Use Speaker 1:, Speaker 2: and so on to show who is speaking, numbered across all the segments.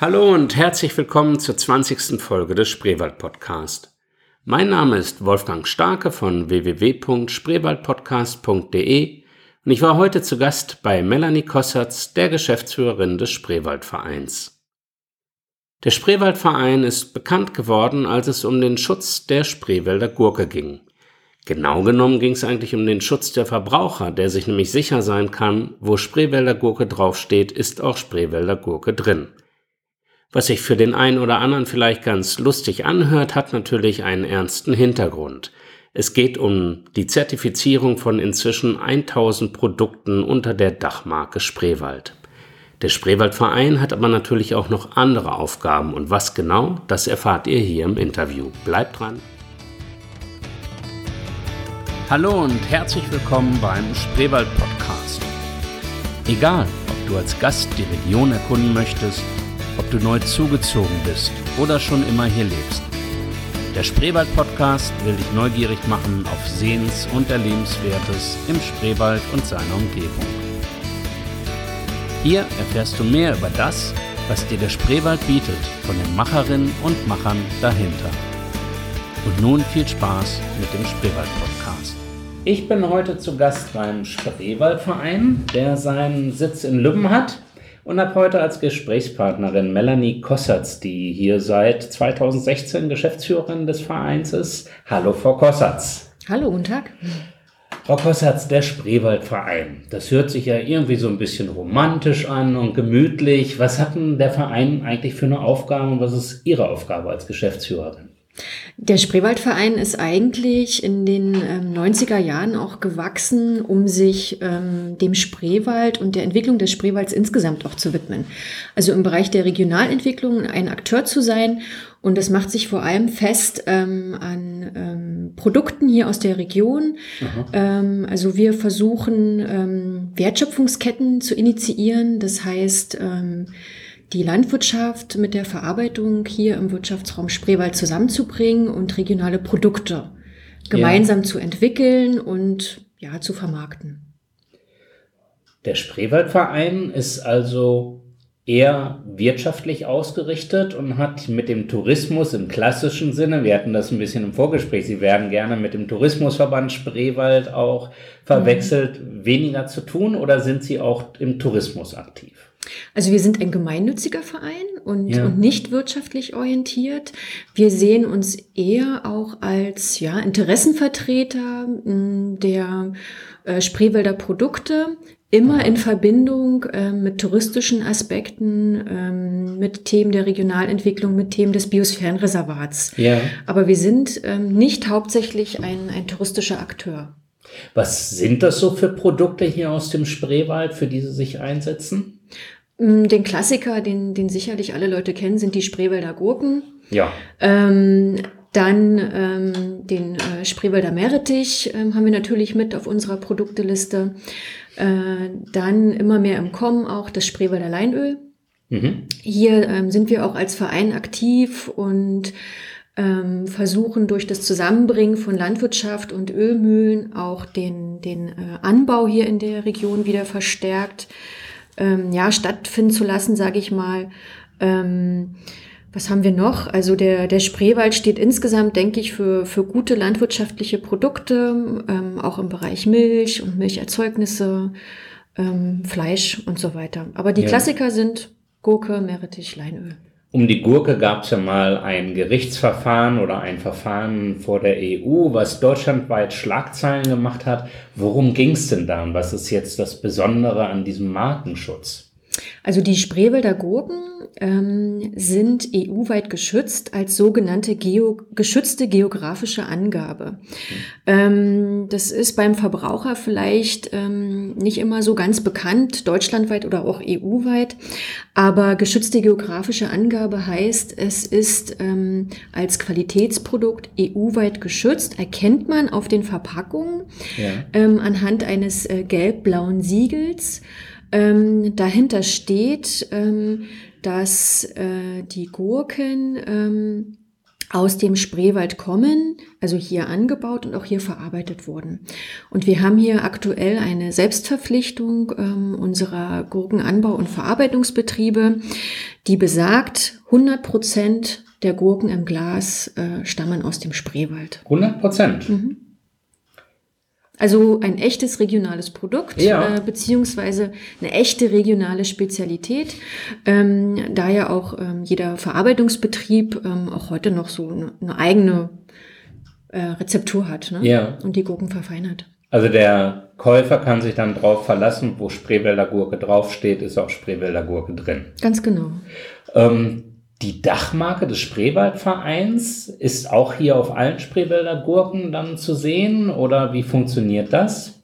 Speaker 1: Hallo und herzlich willkommen zur 20. Folge des Spreewald Podcast. Mein Name ist Wolfgang Starke von www.spreewaldpodcast.de und ich war heute zu Gast bei Melanie Kossertz, der Geschäftsführerin des Spreewaldvereins. Der Spreewaldverein ist bekannt geworden, als es um den Schutz der Spreewälder Gurke ging. Genau genommen ging es eigentlich um den Schutz der Verbraucher, der sich nämlich sicher sein kann, wo Spreewälder Gurke draufsteht, ist auch Spreewälder Gurke drin. Was sich für den einen oder anderen vielleicht ganz lustig anhört, hat natürlich einen ernsten Hintergrund. Es geht um die Zertifizierung von inzwischen 1000 Produkten unter der Dachmarke Spreewald. Der Spreewaldverein hat aber natürlich auch noch andere Aufgaben und was genau, das erfahrt ihr hier im Interview. Bleibt dran. Hallo und herzlich willkommen beim Spreewald Podcast. Egal, ob du als Gast die Region erkunden möchtest, ob du neu zugezogen bist oder schon immer hier lebst. Der Spreewald Podcast will dich neugierig machen auf Sehens- und Erlebenswertes im Spreewald und seiner Umgebung. Hier erfährst du mehr über das, was dir der Spreewald bietet, von den Macherinnen und Machern dahinter. Und nun viel Spaß mit dem Spreewald Podcast. Ich bin heute zu Gast beim Spreewaldverein, der seinen Sitz in Lübben hat und habe heute als Gesprächspartnerin Melanie Kossertz, die hier seit 2016 Geschäftsführerin des Vereins ist. Hallo, Frau Kossertz.
Speaker 2: Hallo, guten Tag.
Speaker 1: Frau Kossertz, der Spreewaldverein. Das hört sich ja irgendwie so ein bisschen romantisch an und gemütlich. Was hat denn der Verein eigentlich für eine Aufgabe und was ist Ihre Aufgabe als Geschäftsführerin?
Speaker 2: Der Spreewaldverein ist eigentlich in den ähm, 90er Jahren auch gewachsen, um sich ähm, dem Spreewald und der Entwicklung des Spreewalds insgesamt auch zu widmen. Also im Bereich der Regionalentwicklung ein Akteur zu sein. Und das macht sich vor allem fest ähm, an ähm, Produkten hier aus der Region. Ähm, also wir versuchen ähm, Wertschöpfungsketten zu initiieren. Das heißt, die Landwirtschaft mit der Verarbeitung hier im Wirtschaftsraum Spreewald zusammenzubringen und regionale Produkte gemeinsam ja. zu entwickeln und ja, zu vermarkten.
Speaker 1: Der Spreewaldverein ist also eher wirtschaftlich ausgerichtet und hat mit dem Tourismus im klassischen Sinne, wir hatten das ein bisschen im Vorgespräch, Sie werden gerne mit dem Tourismusverband Spreewald auch verwechselt, mhm. weniger zu tun oder sind Sie auch im Tourismus aktiv?
Speaker 2: Also wir sind ein gemeinnütziger Verein und, ja. und nicht wirtschaftlich orientiert. Wir sehen uns eher auch als ja, Interessenvertreter hm, der äh, Spreewälder Produkte, immer in Verbindung äh, mit touristischen Aspekten, ähm, mit Themen der Regionalentwicklung, mit Themen des Biosphärenreservats. Ja. Aber wir sind ähm, nicht hauptsächlich ein, ein touristischer Akteur.
Speaker 1: Was sind das so für Produkte hier aus dem Spreewald, für die Sie sich einsetzen?
Speaker 2: Mm, den Klassiker, den, den sicherlich alle Leute kennen, sind die Spreewälder Gurken.
Speaker 1: Ja.
Speaker 2: Ähm, dann ähm, den äh, Spreewälder Meerrettich ähm, haben wir natürlich mit auf unserer Produkteliste. Äh, dann immer mehr im Kommen auch das Spreewälder Leinöl. Mhm. Hier ähm, sind wir auch als Verein aktiv und ähm, versuchen durch das Zusammenbringen von Landwirtschaft und Ölmühlen auch den, den äh, Anbau hier in der Region wieder verstärkt ähm, ja, stattfinden zu lassen, sage ich mal. Ähm, was haben wir noch? Also der, der Spreewald steht insgesamt, denke ich, für, für gute landwirtschaftliche Produkte, ähm, auch im Bereich Milch und Milcherzeugnisse, ähm, Fleisch und so weiter. Aber die ja. Klassiker sind Gurke, Meerrettich, Leinöl.
Speaker 1: Um die Gurke gab es ja mal ein Gerichtsverfahren oder ein Verfahren vor der EU, was deutschlandweit Schlagzeilen gemacht hat. Worum ging es denn da und was ist jetzt das Besondere an diesem Markenschutz?
Speaker 2: Also die Spreewälder Gurken ähm, sind EU-weit geschützt als sogenannte geo geschützte geografische Angabe. Mhm. Ähm, das ist beim Verbraucher vielleicht ähm, nicht immer so ganz bekannt, deutschlandweit oder auch EU-weit. Aber geschützte geografische Angabe heißt, es ist ähm, als Qualitätsprodukt EU-weit geschützt, erkennt man auf den Verpackungen ja. Ähm, anhand eines äh, gelb-blauen Siegels. Ähm, dahinter steht, ähm, dass äh, die Gurken ähm, aus dem Spreewald kommen, also hier angebaut und auch hier verarbeitet wurden. Und wir haben hier aktuell eine Selbstverpflichtung ähm, unserer Gurkenanbau- und Verarbeitungsbetriebe, die besagt, 100 Prozent der Gurken im Glas äh, stammen aus dem Spreewald.
Speaker 1: 100 Prozent? Mhm.
Speaker 2: Also ein echtes regionales Produkt,
Speaker 1: ja.
Speaker 2: äh, beziehungsweise eine echte regionale Spezialität, ähm, da ja auch ähm, jeder Verarbeitungsbetrieb ähm, auch heute noch so eine, eine eigene äh, Rezeptur hat ne?
Speaker 1: ja.
Speaker 2: und die Gurken verfeinert.
Speaker 1: Also der Käufer kann sich dann drauf verlassen, wo Spreewälder Gurke draufsteht, ist auch Spreewälder Gurke drin.
Speaker 2: Ganz genau.
Speaker 1: Ähm, die Dachmarke des Spreewaldvereins ist auch hier auf allen Spreewälder Gurken dann zu sehen oder wie funktioniert das?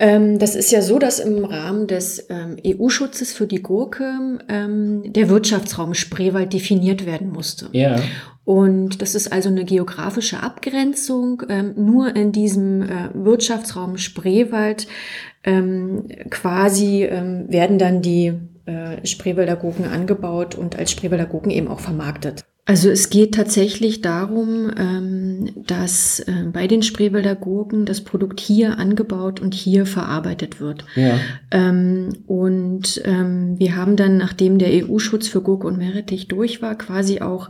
Speaker 2: Ähm, das ist ja so, dass im Rahmen des ähm, EU-Schutzes für die Gurke ähm, der Wirtschaftsraum Spreewald definiert werden musste.
Speaker 1: Ja.
Speaker 2: Und das ist also eine geografische Abgrenzung. Ähm, nur in diesem äh, Wirtschaftsraum Spreewald ähm, quasi ähm, werden dann die äh, Spreewälder Gurken angebaut und als Spreewälder Gurken eben auch vermarktet. Also es geht tatsächlich darum, ähm, dass äh, bei den Spreewälder Gurken das Produkt hier angebaut und hier verarbeitet wird.
Speaker 1: Ja.
Speaker 2: Ähm, und ähm, wir haben dann, nachdem der EU-Schutz für Gurke und Meerrettich durch war, quasi auch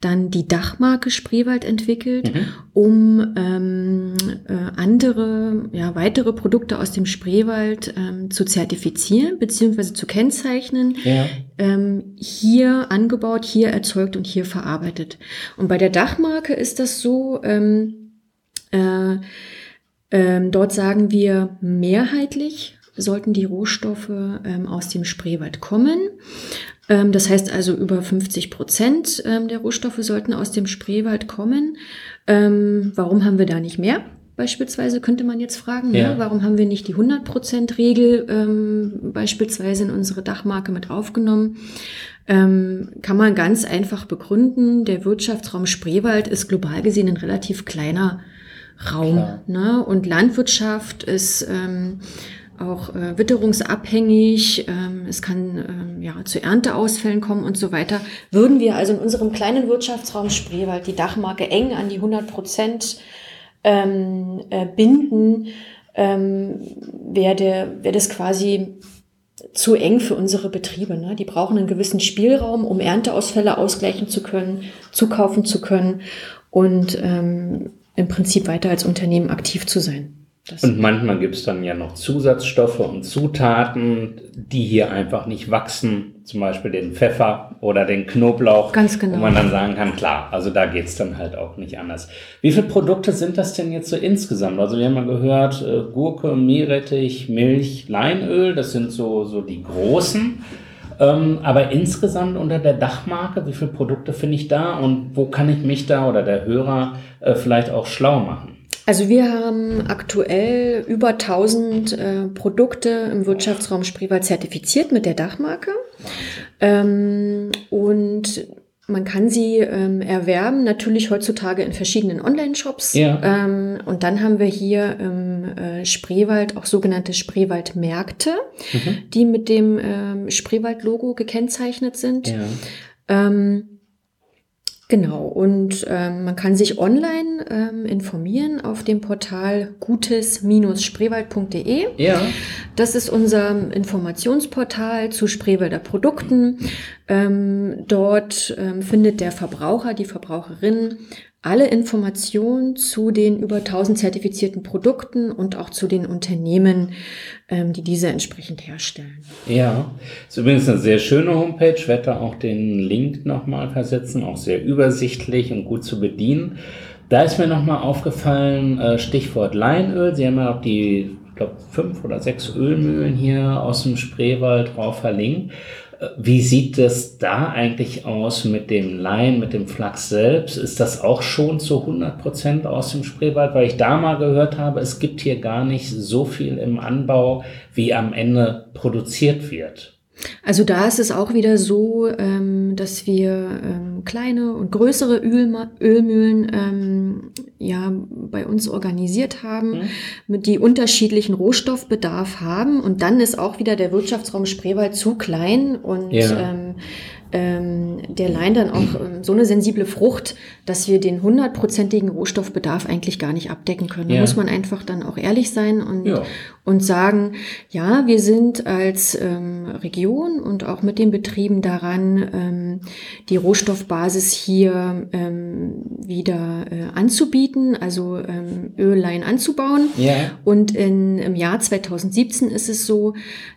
Speaker 2: dann die Dachmarke Spreewald entwickelt, mhm. um äh, andere, ja, weitere Produkte aus dem Spreewald zu zertifizieren bzw. zu kennzeichnen.
Speaker 1: Ja.
Speaker 2: Ähm, hier angebaut, hier erzeugt und hier verarbeitet. Und bei der Dachmarke ist das so, ähm, äh, ähm, dort sagen wir mehrheitlich sollten die Rohstoffe ähm, aus dem Spreewald kommen. Ähm, das heißt also über 50 Prozent ähm, der Rohstoffe sollten aus dem Spreewald kommen. Ähm, warum haben wir da nicht mehr? Beispielsweise könnte man jetzt fragen, ne?
Speaker 1: Ja.
Speaker 2: ne? warum haben wir nicht die 100%-Regel ähm, beispielsweise in unsere Dachmarke mit aufgenommen? Ähm, kann man ganz einfach begründen. Der Wirtschaftsraum Spreewald ist global gesehen ein relativ kleiner Raum. Ne? Und Landwirtschaft ist ähm, auch äh, witterungsabhängig, ähm, es kann ähm, ja zu Ernteausfällen kommen und so weiter. Würden wir also in unserem kleinen Wirtschaftsraum Spreewald die Dachmarke eng an die 100 Prozent ähm, äh, binden, ähm, wäre wär das quasi zu eng für unsere Betriebe. Ne? Die brauchen einen gewissen Spielraum, um Ernteausfälle ausgleichen zu können, zukaufen zu können und ähm, im Prinzip weiter als Unternehmen aktiv zu sein.
Speaker 1: Das und manchmal gibt es dann ja noch Zusatzstoffe und Zutaten, die hier einfach nicht wachsen, zum Beispiel den Pfeffer oder den Knoblauch.
Speaker 2: Ganz genau.
Speaker 1: Wo man dann sagen kann, klar, also da geht's dann halt auch nicht anders. Wie viele Produkte sind das denn jetzt so insgesamt? Also wir haben mal gehört, äh, Gurke, Meerrettich, Milch, Leinöl, das sind so, so die großen. Ähm, aber insgesamt unter der Dachmarke, wie viele Produkte finde ich da und wo kann ich mich da oder der Hörer äh, vielleicht auch schlau machen?
Speaker 2: Also wir haben aktuell über 1000 äh, Produkte im Wirtschaftsraum Spreewald zertifiziert mit der Dachmarke. Ähm, und man kann sie ähm, erwerben, natürlich heutzutage in verschiedenen Online-Shops.
Speaker 1: Ja.
Speaker 2: Ähm, und dann haben wir hier im äh, Spreewald auch sogenannte Spreewaldmärkte, mhm. die mit dem ähm, Spreewald-Logo gekennzeichnet sind.
Speaker 1: Ja.
Speaker 2: Ähm, Genau, und ähm, man kann sich online ähm, informieren auf dem Portal gutes-spreewald.de.
Speaker 1: Ja.
Speaker 2: Das ist unser Informationsportal zu Spreewälder Produkten. Ähm, dort ähm, findet der Verbraucher, die Verbraucherin alle Informationen zu den über 1000 zertifizierten Produkten und auch zu den Unternehmen, ähm, die diese entsprechend herstellen.
Speaker 1: Ja, ist übrigens eine sehr schöne Homepage. Ich werde da auch den Link nochmal versetzen, auch sehr übersichtlich und gut zu bedienen. Da ist mir nochmal aufgefallen, äh, Stichwort Leinöl. Sie haben ja auch die, ich glaube, fünf oder sechs Ölmühlen hier aus dem Spreewald drauf verlinkt. Wie sieht es da eigentlich aus mit dem Lein, mit dem Flachs selbst? Ist das auch schon zu 100 Prozent aus dem Spreewald? Weil ich da mal gehört habe, es gibt hier gar nicht so viel im Anbau, wie am Ende produziert wird.
Speaker 2: Also da ist es auch wieder so, ähm, dass wir ähm, kleine und größere Ölma Ölmühlen ähm, ja bei uns organisiert haben, mhm. mit die unterschiedlichen Rohstoffbedarf haben und dann ist auch wieder der Wirtschaftsraum Spreewald zu klein und
Speaker 1: ja.
Speaker 2: Ähm, der Lein dann auch ähm, so eine sensible Frucht, dass wir den hundertprozentigen Rohstoffbedarf eigentlich gar nicht abdecken können. Da
Speaker 1: Ja.
Speaker 2: muss man einfach dann auch ehrlich sein und,
Speaker 1: Ja.
Speaker 2: und sagen, ja, wir sind als ähm, Region und auch mit den Betrieben daran, ähm, die Rohstoffbasis hier ähm, wieder äh, anzubieten, also ähm, Öllein anzubauen.
Speaker 1: Ja.
Speaker 2: Und in, im Jahr 2017 ist es so,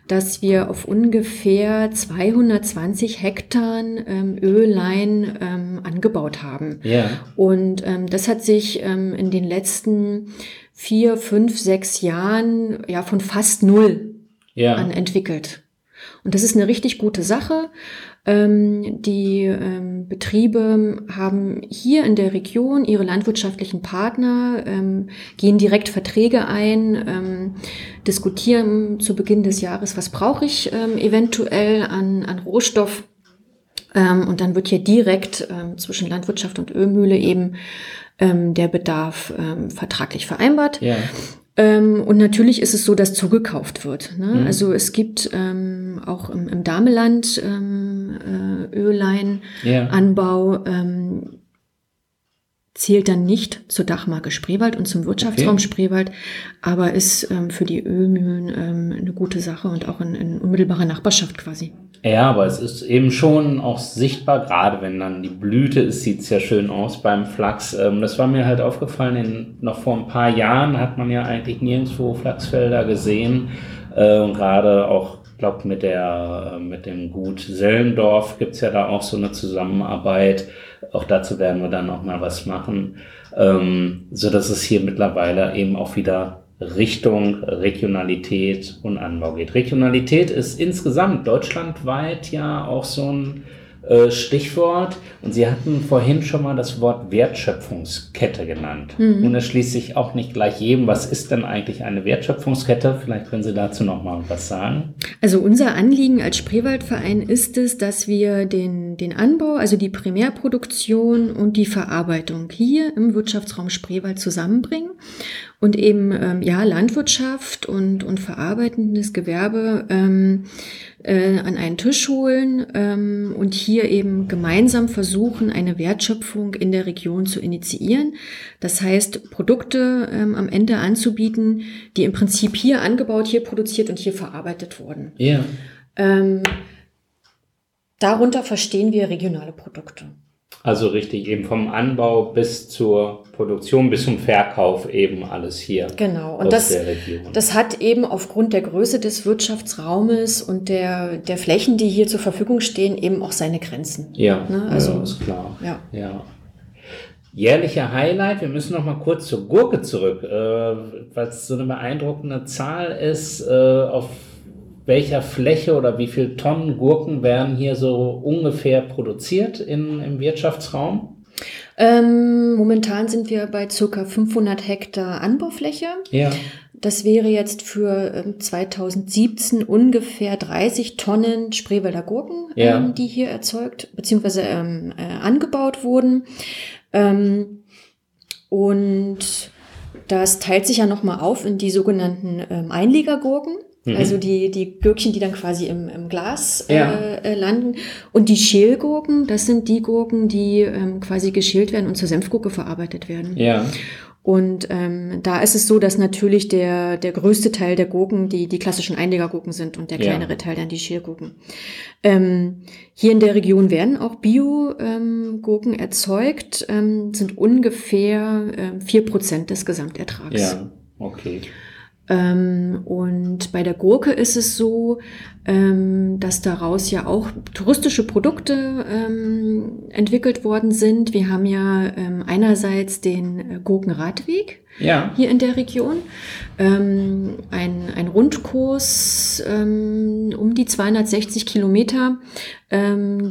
Speaker 2: dass wir auf ungefähr 220 Hektaren ähm, Öllein ähm, angebaut haben.
Speaker 1: Ja.
Speaker 2: Und ähm, das hat sich ähm, in den letzten vier, fünf, sechs Jahren ja von fast null
Speaker 1: Ja.
Speaker 2: an entwickelt. Und das ist eine richtig gute Sache. Ähm, die ähm, Betriebe haben hier in der Region ihre landwirtschaftlichen Partner, ähm, gehen direkt Verträge ein, ähm, diskutieren zu Beginn des Jahres, was brauche ich ähm, eventuell an, an Rohstoff. Ähm, und dann wird hier direkt zwischen Landwirtschaft und Ölmühle eben der Bedarf vertraglich vereinbart.
Speaker 1: Ja.
Speaker 2: Ähm, und natürlich ist es so, dass zugekauft wird. Ne?
Speaker 1: Mhm.
Speaker 2: Also es gibt ähm, auch im, im Dameland ähm, äh, Ölleinanbau,
Speaker 1: Ja.
Speaker 2: ähm, zählt dann nicht zur Dachmarke Spreewald und zum Wirtschaftsraum
Speaker 1: Okay.
Speaker 2: Spreewald, aber ist ähm, für die Ölmühlen ähm, eine gute Sache und auch in, in unmittelbarer Nachbarschaft quasi.
Speaker 1: Ja, aber es ist eben schon auch sichtbar, gerade wenn dann die Blüte ist, sieht's ja schön aus beim Flachs. Ähm, das war mir halt aufgefallen, in, noch vor ein paar Jahren hat man ja eigentlich nirgendwo Flachsfelder gesehen. Äh, und gerade auch, glaube mit der mit dem Gut Sellendorf gibt's ja da auch so eine Zusammenarbeit. Auch dazu werden wir dann noch mal was machen. Ähm, so dass es hier mittlerweile eben auch wieder Richtung Regionalität und Anbau geht. Regionalität ist insgesamt deutschlandweit ja auch so ein äh, Stichwort. Und Sie hatten vorhin schon mal das Wort Wertschöpfungskette genannt.
Speaker 2: Mhm.
Speaker 1: Und das schließt sich auch nicht gleich jedem. Was ist denn eigentlich eine Wertschöpfungskette? Vielleicht können Sie dazu noch mal was sagen.
Speaker 2: Also unser Anliegen als Spreewaldverein ist es, dass wir den, den Anbau, also die Primärproduktion und die Verarbeitung hier im Wirtschaftsraum Spreewald zusammenbringen und eben ähm, ja Landwirtschaft und, und verarbeitendes Gewerbe ähm, äh, an einen Tisch holen ähm, und hier eben gemeinsam versuchen, eine Wertschöpfung in der Region zu initiieren. Das heißt, Produkte ähm, am Ende anzubieten, die im Prinzip hier angebaut, hier produziert und hier verarbeitet wurden.
Speaker 1: Ja.
Speaker 2: Ähm, darunter verstehen wir regionale Produkte.
Speaker 1: Also richtig, eben vom Anbau bis zur Produktion, bis zum Verkauf eben alles hier.
Speaker 2: Genau. Und
Speaker 1: aus
Speaker 2: das,
Speaker 1: der Region.
Speaker 2: das hat eben aufgrund der Größe des Wirtschaftsraumes und der, der Flächen, die hier zur Verfügung stehen, eben auch seine Grenzen.
Speaker 1: ja,
Speaker 2: ne, also-
Speaker 1: ja, ist klar.
Speaker 2: Ja.
Speaker 1: Ja. Jährlicher Highlight, wir müssen noch mal kurz zur Gurke zurück, äh, weil es so eine beeindruckende Zahl ist, äh, auf welcher Fläche oder wie viel Tonnen Gurken werden hier so ungefähr produziert in, im Wirtschaftsraum?
Speaker 2: Ähm, momentan sind wir bei circa 500 Hektar Anbaufläche.
Speaker 1: Ja.
Speaker 2: Das wäre jetzt für ähm, 2017 ungefähr 30 Tonnen Spreewälder Gurken,
Speaker 1: Ja.
Speaker 2: ähm, die hier erzeugt bzw. Ähm, äh, angebaut wurden. Ähm, und das teilt sich ja nochmal auf in die sogenannten ähm, Einlegergurken.
Speaker 1: Mhm.
Speaker 2: Also die, die Gürkchen, die dann quasi im, im Glas äh,
Speaker 1: Ja.
Speaker 2: äh, landen. Und die Schälgurken, das sind die Gurken, die ähm, quasi geschält werden und zur Senfgurke verarbeitet werden.
Speaker 1: Ja.
Speaker 2: Und ähm, da ist es so, dass natürlich der, der größte Teil der Gurken die, die klassischen Einlegergurken sind und der
Speaker 1: Ja.
Speaker 2: kleinere Teil dann die Schälgurken. Ähm, hier in der Region werden auch Bio-Gurken erzeugt, ähm, sind ungefähr ähm, vier Prozent des Gesamtertrags.
Speaker 1: Ja. Okay.
Speaker 2: Ähm, und bei der Gurke ist es so, ähm, dass daraus ja auch touristische Produkte ähm, entwickelt worden sind. Wir haben ja ähm, einerseits den äh, Gurkenradweg
Speaker 1: Ja.
Speaker 2: hier in der Region, ähm, ein, ein Rundkurs ähm, um die 260 Kilometer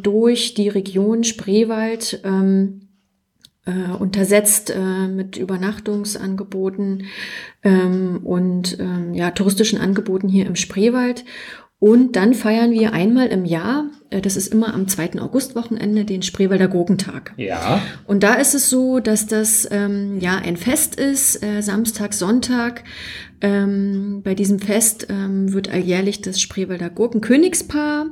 Speaker 2: durch die Region Spreewald. Ähm, äh, untersetzt äh, mit Übernachtungsangeboten ähm, und ähm, ja, touristischen Angeboten hier im Spreewald. Und dann feiern wir einmal im Jahr, äh, das ist immer am 2. Augustwochenende, den Spreewälder Gurkentag.
Speaker 1: Ja.
Speaker 2: Und da ist es so, dass das ähm, ja ein Fest ist, äh, Samstag, Sonntag. Ähm, bei diesem Fest ähm, wird alljährlich das Spreewälder Gurkenkönigspaar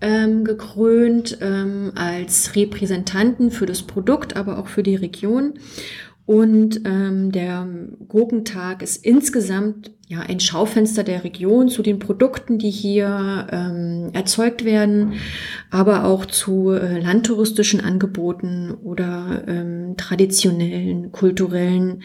Speaker 2: ähm, gekrönt ähm, als Repräsentanten für das Produkt, aber auch für die Region. Und ähm, der Gurkentag ist insgesamt ja ein Schaufenster der Region zu den Produkten, die hier ähm, erzeugt werden, aber auch zu äh, landtouristischen Angeboten oder ähm, traditionellen, kulturellen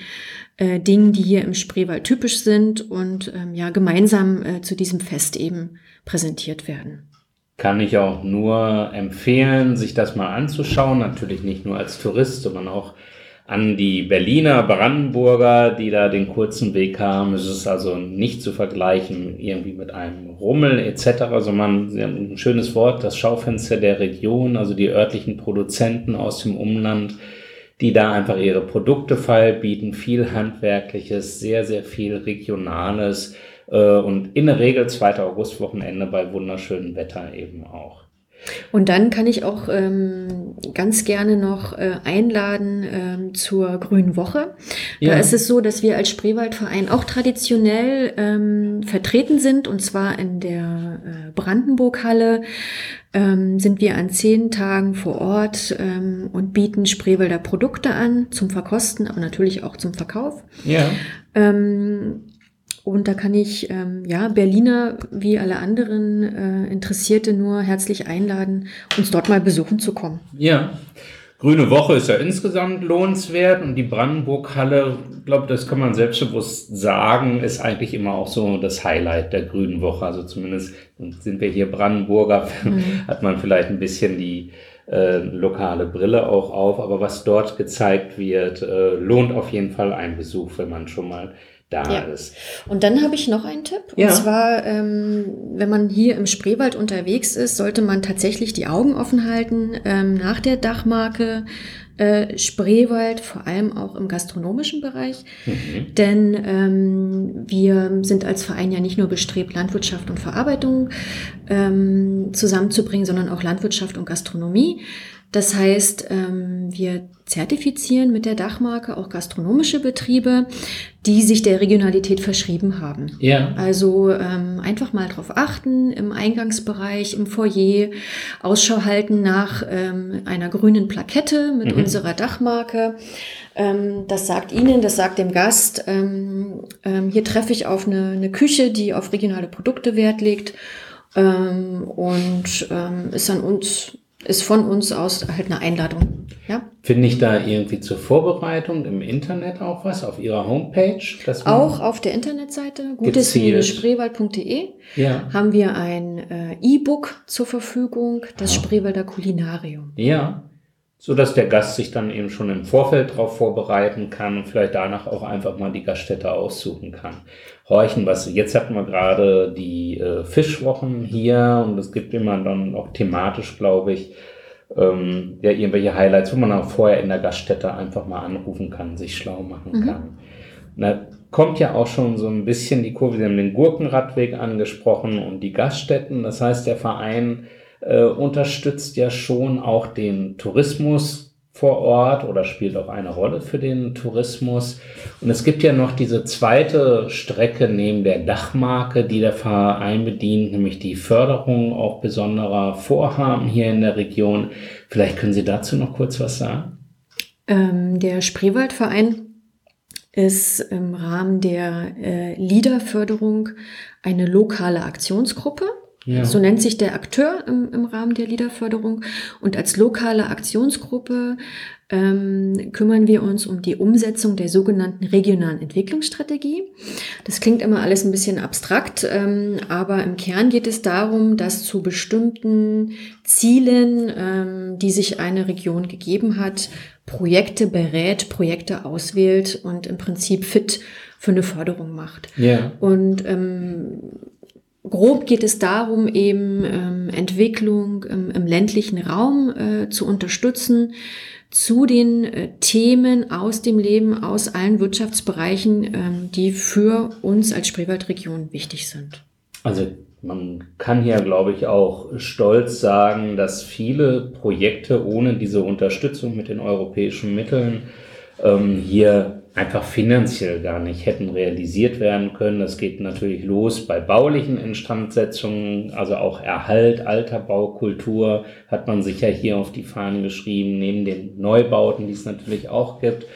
Speaker 2: äh, Dingen, die hier im Spreewald typisch sind und ähm, ja gemeinsam äh, zu diesem Fest eben präsentiert werden
Speaker 1: kann ich auch nur empfehlen, sich das mal anzuschauen. Natürlich nicht nur als Tourist, sondern auch an die Berliner, Brandenburger, die da den kurzen Weg haben. Es ist also nicht zu vergleichen irgendwie mit einem Rummel etc., sondern ein schönes Wort, das Schaufenster der Region, also die örtlichen Produzenten aus dem Umland, die da einfach ihre Produkte feilbieten, viel handwerkliches, sehr, sehr viel regionales und in der Regel 2. August-Wochenende bei wunderschönem Wetter eben auch.
Speaker 2: Und dann kann ich auch ähm, ganz gerne noch äh, einladen ähm, zur Grünen Woche. Da ja. ist es so, dass wir als Spreewaldverein auch traditionell ähm, vertreten sind und zwar in der äh, Brandenburg-Halle. Ähm, sind wir an zehn Tagen vor Ort ähm, und bieten Spreewälder Produkte an zum Verkosten, aber natürlich auch zum Verkauf. Ja. Ähm, und da kann ich ähm, ja Berliner wie alle anderen äh, Interessierte nur herzlich einladen, uns dort mal besuchen zu kommen.
Speaker 1: Ja. Grüne Woche ist ja insgesamt lohnenswert und die Brandenburg-Halle, glaube das kann man selbstbewusst sagen, ist eigentlich immer auch so das Highlight der Grünen Woche. Also zumindest sind wir hier Brandenburger, mhm. hat man vielleicht ein bisschen die äh, lokale Brille auch auf. Aber was dort gezeigt wird, äh, lohnt auf jeden Fall einen Besuch, wenn man schon mal da ja. ist.
Speaker 2: Und dann habe ich noch einen Tipp. Ja. Und zwar, ähm, wenn man hier im Spreewald unterwegs ist, sollte man tatsächlich die Augen offen halten ähm, nach der Dachmarke äh, Spreewald, vor allem auch im gastronomischen Bereich. Mhm. Denn ähm, wir sind als Verein ja nicht nur bestrebt, Landwirtschaft und Verarbeitung ähm, zusammenzubringen, sondern auch Landwirtschaft und Gastronomie. Das heißt, ähm, wir zertifizieren mit der Dachmarke auch gastronomische Betriebe, die sich der Regionalität verschrieben haben. Ja. Also ähm, einfach mal drauf achten, im Eingangsbereich, im Foyer, Ausschau halten nach ähm, einer grünen Plakette mit mhm. unserer Dachmarke. Ähm, das sagt Ihnen, das sagt dem Gast, ähm, ähm, hier treffe ich auf eine, eine Küche, die auf regionale Produkte Wert legt. Ähm, und ähm, ist an uns ist von uns aus halt eine Einladung. Ja?
Speaker 1: Finde ich da irgendwie zur Vorbereitung im Internet auch was auf Ihrer Homepage?
Speaker 2: auch auf der Internetseite gutes-spreewald.de ja. haben wir ein äh, E-Book zur Verfügung, das ja. Spreewalder Kulinarium.
Speaker 1: Ja, so dass der Gast sich dann eben schon im Vorfeld darauf vorbereiten kann und vielleicht danach auch einfach mal die Gaststätte aussuchen kann. Horchen, was jetzt hatten wir gerade die äh, Fischwochen hier und es gibt immer dann auch thematisch, glaube ich, ähm, ja, irgendwelche Highlights, wo man auch vorher in der Gaststätte einfach mal anrufen kann, sich schlau machen mhm. kann. Da kommt ja auch schon so ein bisschen die Kurve, Sie haben den Gurkenradweg angesprochen und die Gaststätten. Das heißt, der Verein äh, unterstützt ja schon auch den Tourismus vor Ort oder spielt auch eine Rolle für den Tourismus. Und es gibt ja noch diese zweite Strecke neben der Dachmarke, die der Verein bedient, nämlich die Förderung auch besonderer Vorhaben hier in der Region. Vielleicht können Sie dazu noch kurz was sagen?
Speaker 2: Ähm, der Spreewaldverein ist im Rahmen der äh, LIDA-Förderung eine lokale Aktionsgruppe ja. So nennt sich der Akteur im, im Rahmen der Liederförderung. Und als lokale Aktionsgruppe ähm, kümmern wir uns um die Umsetzung der sogenannten regionalen Entwicklungsstrategie. Das klingt immer alles ein bisschen abstrakt, ähm, aber im Kern geht es darum, dass zu bestimmten Zielen, ähm, die sich eine Region gegeben hat, Projekte berät, Projekte auswählt und im Prinzip fit für eine Förderung macht. Ja. Und ähm, grob geht es darum, eben ähm, Entwicklung im, im, ländlichen Raum äh, zu unterstützen zu den äh, Themen aus dem Leben, aus allen Wirtschaftsbereichen, ähm, die für uns als Spreewaldregion wichtig sind.
Speaker 1: Also man kann hier, glaube ich, auch stolz sagen, dass viele Projekte ohne diese Unterstützung mit den europäischen Mitteln ähm, hier einfach finanziell gar nicht hätten realisiert werden können. Das geht natürlich los bei baulichen Instandsetzungen, also auch Erhalt alter Baukultur hat man sich ja hier auf die Fahnen geschrieben, neben den Neubauten, die es natürlich auch gibt.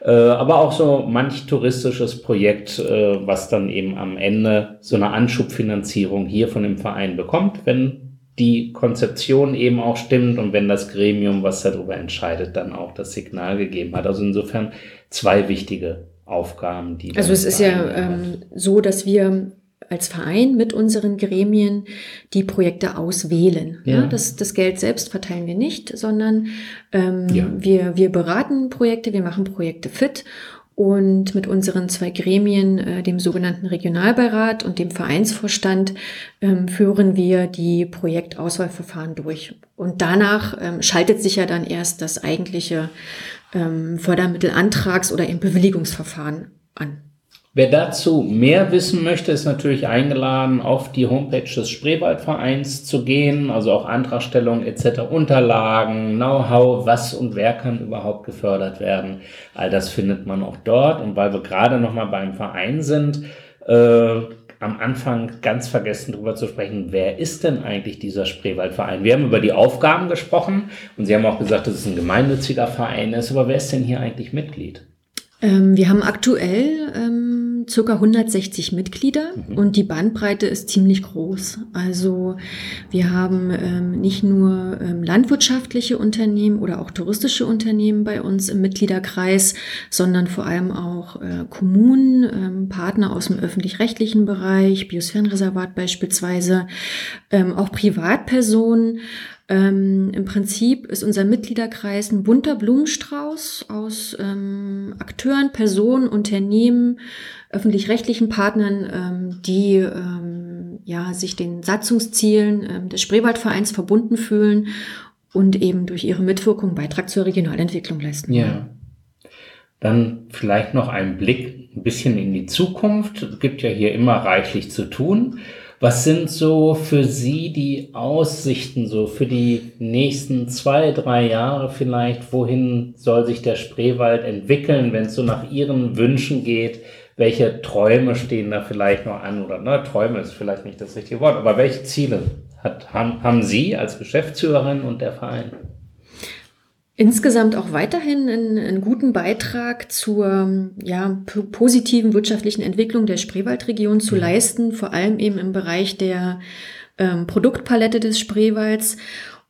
Speaker 1: Äh, aber auch so manch touristisches Projekt, äh, was dann eben am Ende so eine Anschubfinanzierung hier von dem Verein bekommt, wenn die Konzeption eben auch stimmt und wenn das Gremium, was darüber entscheidet, dann auch das Signal gegeben hat. Also insofern zwei wichtige Aufgaben, die.
Speaker 2: Also es ist ja ähm, so, dass wir als Verein mit unseren Gremien die Projekte auswählen. Ja. ja das, das Geld selbst verteilen wir nicht, sondern ähm, ja. wir, wir beraten Projekte, wir machen Projekte fit und mit unseren zwei Gremien, äh, dem sogenannten Regionalbeirat und dem Vereinsvorstand, ähm, führen wir die Projektauswahlverfahren durch. Und danach ähm, schaltet sich ja dann erst das eigentliche ähm, Fördermittelantrags- oder im Bewilligungsverfahren an.
Speaker 1: Wer dazu mehr wissen möchte, ist natürlich eingeladen, auf die Homepage des Spreewaldvereins zu gehen, also auch Antragstellung etc., Unterlagen, Know-how, was und wer kann überhaupt gefördert werden. All das findet man auch dort. Und weil wir gerade noch mal beim Verein sind, äh, am Anfang ganz vergessen darüber zu sprechen, wer ist denn eigentlich dieser Spreewaldverein? Wir haben über die Aufgaben gesprochen und Sie haben auch gesagt, dass es ein gemeinnütziger Verein ist, aber wer ist denn hier eigentlich Mitglied?
Speaker 2: Ähm, wir haben aktuell ähm, circa 160 Mitglieder mhm. und die Bandbreite ist ziemlich groß. Also wir haben ähm, nicht nur ähm, landwirtschaftliche Unternehmen oder auch touristische Unternehmen bei uns im Mitgliederkreis, sondern vor allem auch äh, Kommunen, ähm, Partner aus dem öffentlich-rechtlichen Bereich, Biosphärenreservat beispielsweise, ähm, auch Privatpersonen. Ähm, Im Prinzip ist unser Mitgliederkreis ein bunter Blumenstrauß aus ähm, Akteuren, Personen, Unternehmen, öffentlich-rechtlichen Partnern, ähm, die ähm, ja, sich den Satzungszielen ähm, des Spreewaldvereins verbunden fühlen und eben durch ihre Mitwirkung Beitrag zur Regionalentwicklung leisten.
Speaker 1: Ja. Dann vielleicht noch ein Blick ein bisschen in die Zukunft. Es gibt ja hier immer reichlich zu tun. Was sind so für Sie die Aussichten so für die nächsten zwei, drei Jahre vielleicht? Wohin soll sich der Spreewald entwickeln, wenn es so nach Ihren Wünschen geht? Welche Träume stehen da vielleicht noch an? Oder ne, Träume ist vielleicht nicht das richtige Wort, aber welche Ziele hat, haben, haben Sie als Geschäftsführerin und der Verein?
Speaker 2: Insgesamt auch weiterhin einen, einen guten Beitrag zur ja, positiven wirtschaftlichen Entwicklung der Spreewaldregion zu mhm. leisten, vor allem eben im Bereich der ähm, Produktpalette des Spreewalds.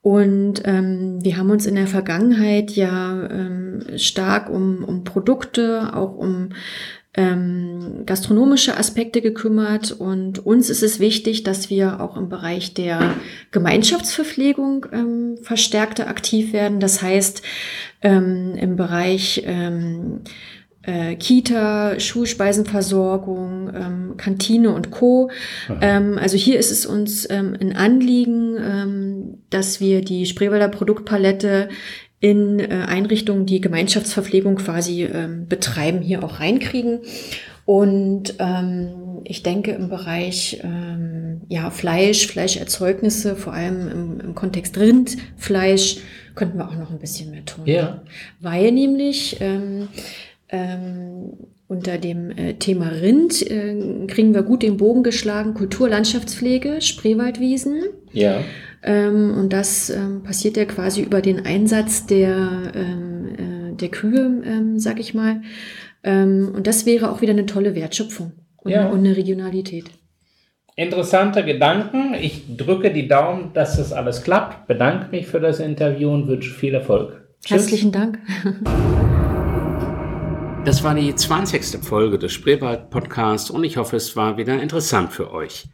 Speaker 2: Und ähm, wir haben uns in der Vergangenheit ja ähm, stark um, um Produkte, auch um ähm, gastronomische Aspekte gekümmert und uns ist es wichtig, dass wir auch im Bereich der Gemeinschaftsverpflegung ähm, verstärkter aktiv werden. Das heißt, ähm, im Bereich ähm, äh, Kita, Schulspeisenversorgung, ähm, Kantine und Co. Ähm, also hier ist es uns ähm, ein Anliegen, ähm, dass wir die Spreewälder Produktpalette in äh, Einrichtungen, die Gemeinschaftsverpflegung quasi ähm, betreiben, hier auch reinkriegen. Und ähm, ich denke im Bereich ähm, ja, Fleisch, Fleischerzeugnisse, vor allem im, im Kontext Rindfleisch, könnten wir auch noch ein bisschen mehr tun. Ja. Weil nämlich ähm, ähm, unter dem äh, Thema Rind äh, kriegen wir gut den Bogen geschlagen, Kulturlandschaftspflege, Spreewaldwiesen. Ja. Und das ähm, passiert ja quasi über den Einsatz der, ähm, äh, der Kühe, ähm, sag ich mal. Ähm, und das wäre auch wieder eine tolle Wertschöpfung und, ja. und eine Regionalität.
Speaker 1: Interessante Gedanken. Ich drücke die Daumen, dass das alles klappt. Bedanke mich für das Interview und wünsche viel Erfolg.
Speaker 2: Tschüss. Herzlichen Dank.
Speaker 1: Das war die 20. Folge des Spreewald Podcasts und ich hoffe, es war wieder interessant für euch.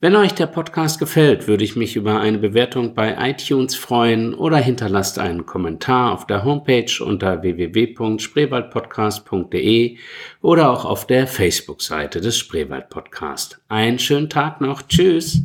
Speaker 1: Wenn euch der Podcast gefällt, würde ich mich über eine Bewertung bei iTunes freuen oder hinterlasst einen Kommentar auf der Homepage unter www.spreewaldpodcast.de oder auch auf der Facebook-Seite des Spreewald Podcast. Einen schönen Tag noch. Tschüss.